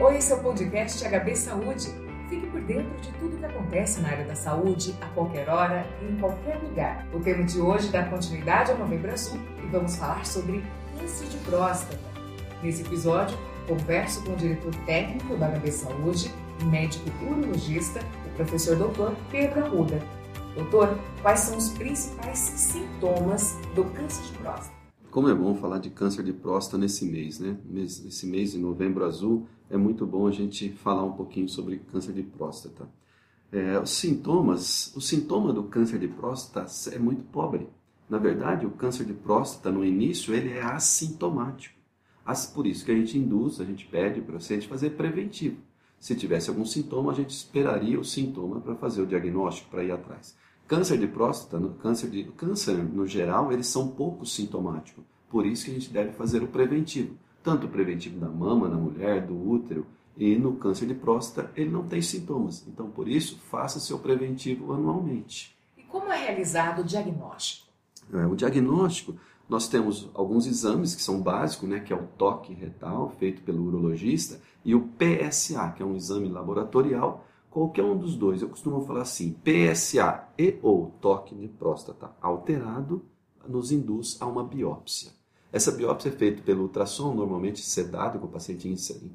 Oi, esse é o podcast HB Saúde. Fique por dentro de tudo que acontece na área da saúde, a qualquer hora e em qualquer lugar. O tema de hoje dá continuidade ao Novembro Azul e vamos falar sobre câncer de próstata. Nesse episódio, converso com o diretor técnico da HB Saúde, médico urologista, o professor doutor Pedro Arruda. Doutor, quais são os principais sintomas do câncer de próstata? Como é bom falar de câncer de próstata nesse mês, né? Nesse mês de novembro azul, é muito bom a gente falar um pouquinho sobre câncer de próstata. É, os sintomas, o sintoma do câncer de próstata é muito pobre. Na verdade, o câncer de próstata no início ele é assintomático. Por isso que a gente induz, a gente pede para o paciente fazer preventivo. Se tivesse algum sintoma, a gente esperaria o sintoma para fazer o diagnóstico, para ir atrás. Câncer de próstata, no, câncer, de, câncer no geral, eles são pouco sintomáticos. Por isso que a gente deve fazer o preventivo. Tanto o preventivo da mama, na mulher, do útero, e no câncer de próstata, ele não tem sintomas. Então, por isso, faça seu preventivo anualmente. E como é realizado o diagnóstico? É, o diagnóstico, nós temos alguns exames que são básicos, né, que é o toque retal, feito pelo urologista, e o PSA, que é um exame laboratorial, qualquer um dos dois, eu costumo falar assim, PSA e ou toque de próstata alterado nos induz a uma biópsia. Essa biópsia é feita pelo ultrassom, normalmente sedado, com o paciente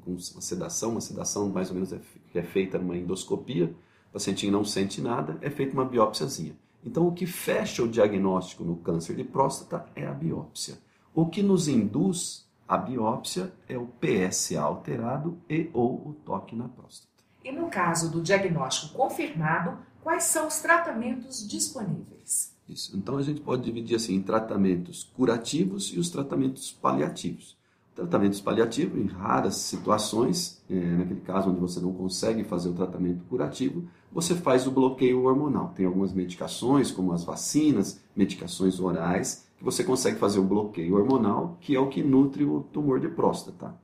com uma sedação, uma sedação mais ou menos é, é feita numa endoscopia, o paciente não sente nada, é feita uma biópsiazinha. Então, o que fecha o diagnóstico no câncer de próstata é a biópsia. O que nos induz a biópsia é o PSA alterado e ou o toque na próstata. E no caso do diagnóstico confirmado, quais são os tratamentos disponíveis? Isso. Então a gente pode dividir assim em tratamentos curativos e os tratamentos paliativos. Tratamentos paliativos, em raras situações, é, naquele caso onde você não consegue fazer o tratamento curativo, você faz o bloqueio hormonal. Tem algumas medicações, como as vacinas, medicações orais, que você consegue fazer o bloqueio hormonal, que é o que nutre o tumor de próstata.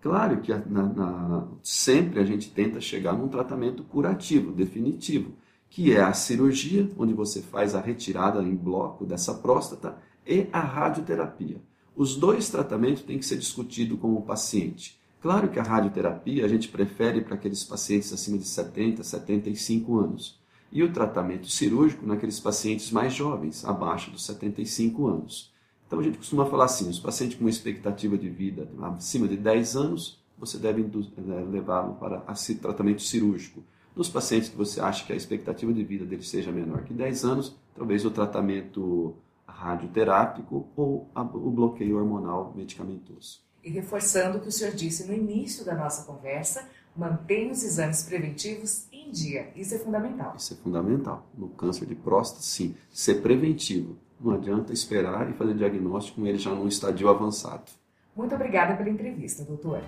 Claro que na, na, sempre a gente tenta chegar num tratamento curativo, definitivo, que é a cirurgia, onde você faz a retirada em bloco dessa próstata, e a radioterapia. Os dois tratamentos têm que ser discutidos com o paciente. Claro que a radioterapia a gente prefere para aqueles pacientes acima de 70, 75 anos. E o tratamento cirúrgico naqueles pacientes mais jovens, abaixo dos 75 anos. Então a gente costuma falar assim: os pacientes com uma expectativa de vida acima de 10 anos, você deve eh, levá-lo para tratamento cirúrgico. Nos pacientes que você acha que a expectativa de vida dele seja menor que 10 anos, talvez o tratamento radioterápico ou o bloqueio hormonal medicamentoso. E reforçando o que o senhor disse no início da nossa conversa, mantenha os exames preventivos em dia. Isso é fundamental. Isso é fundamental. No câncer de próstata, sim. Ser preventivo. Não adianta esperar e fazer diagnóstico com ele já num estadio avançado. Muito obrigada pela entrevista, doutor.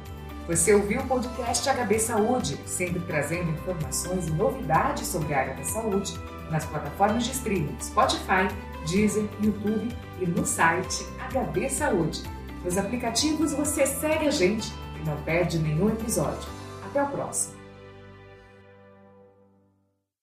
Você ouviu o podcast HB Saúde, sempre trazendo informações e novidades sobre a área da saúde nas plataformas de streaming Spotify, Deezer, YouTube e no site HB Saúde. Nos aplicativos você segue a gente e não perde nenhum episódio. Até o próximo!